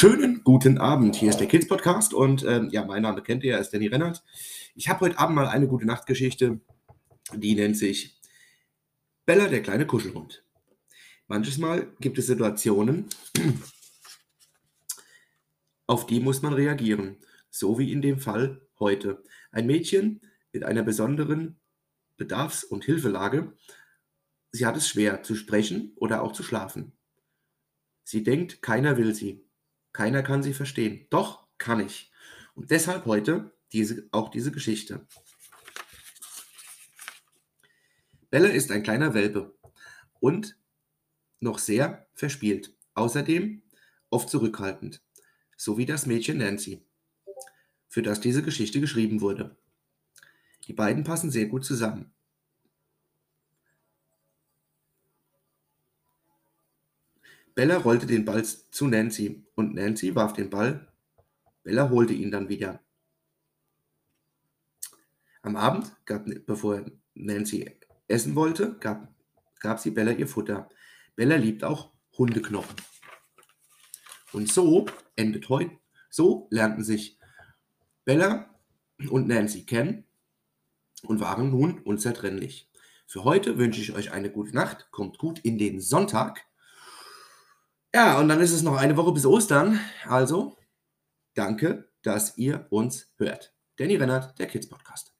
Schönen guten Abend. Hier ist der Kids Podcast und ähm, ja, mein Name kennt ihr, ist Danny Rennert. Ich habe heute Abend mal eine gute Nachtgeschichte, die nennt sich Bella, der kleine Kuschelhund. Manches Mal gibt es Situationen, auf die muss man reagieren. So wie in dem Fall heute. Ein Mädchen mit einer besonderen Bedarfs- und Hilfelage. Sie hat es schwer zu sprechen oder auch zu schlafen. Sie denkt, keiner will sie. Keiner kann sie verstehen. Doch kann ich. Und deshalb heute diese, auch diese Geschichte. Bella ist ein kleiner Welpe und noch sehr verspielt. Außerdem oft zurückhaltend. So wie das Mädchen Nancy, für das diese Geschichte geschrieben wurde. Die beiden passen sehr gut zusammen. Bella rollte den Ball zu Nancy und Nancy warf den Ball. Bella holte ihn dann wieder. Am Abend, gab, bevor Nancy essen wollte, gab, gab sie Bella ihr Futter. Bella liebt auch Hundeknochen. Und so endet heute, so lernten sich Bella und Nancy kennen und waren nun unzertrennlich. Für heute wünsche ich euch eine gute Nacht, kommt gut in den Sonntag ja, und dann ist es noch eine Woche bis Ostern. Also, danke, dass ihr uns hört. Danny Rennert, der Kids Podcast.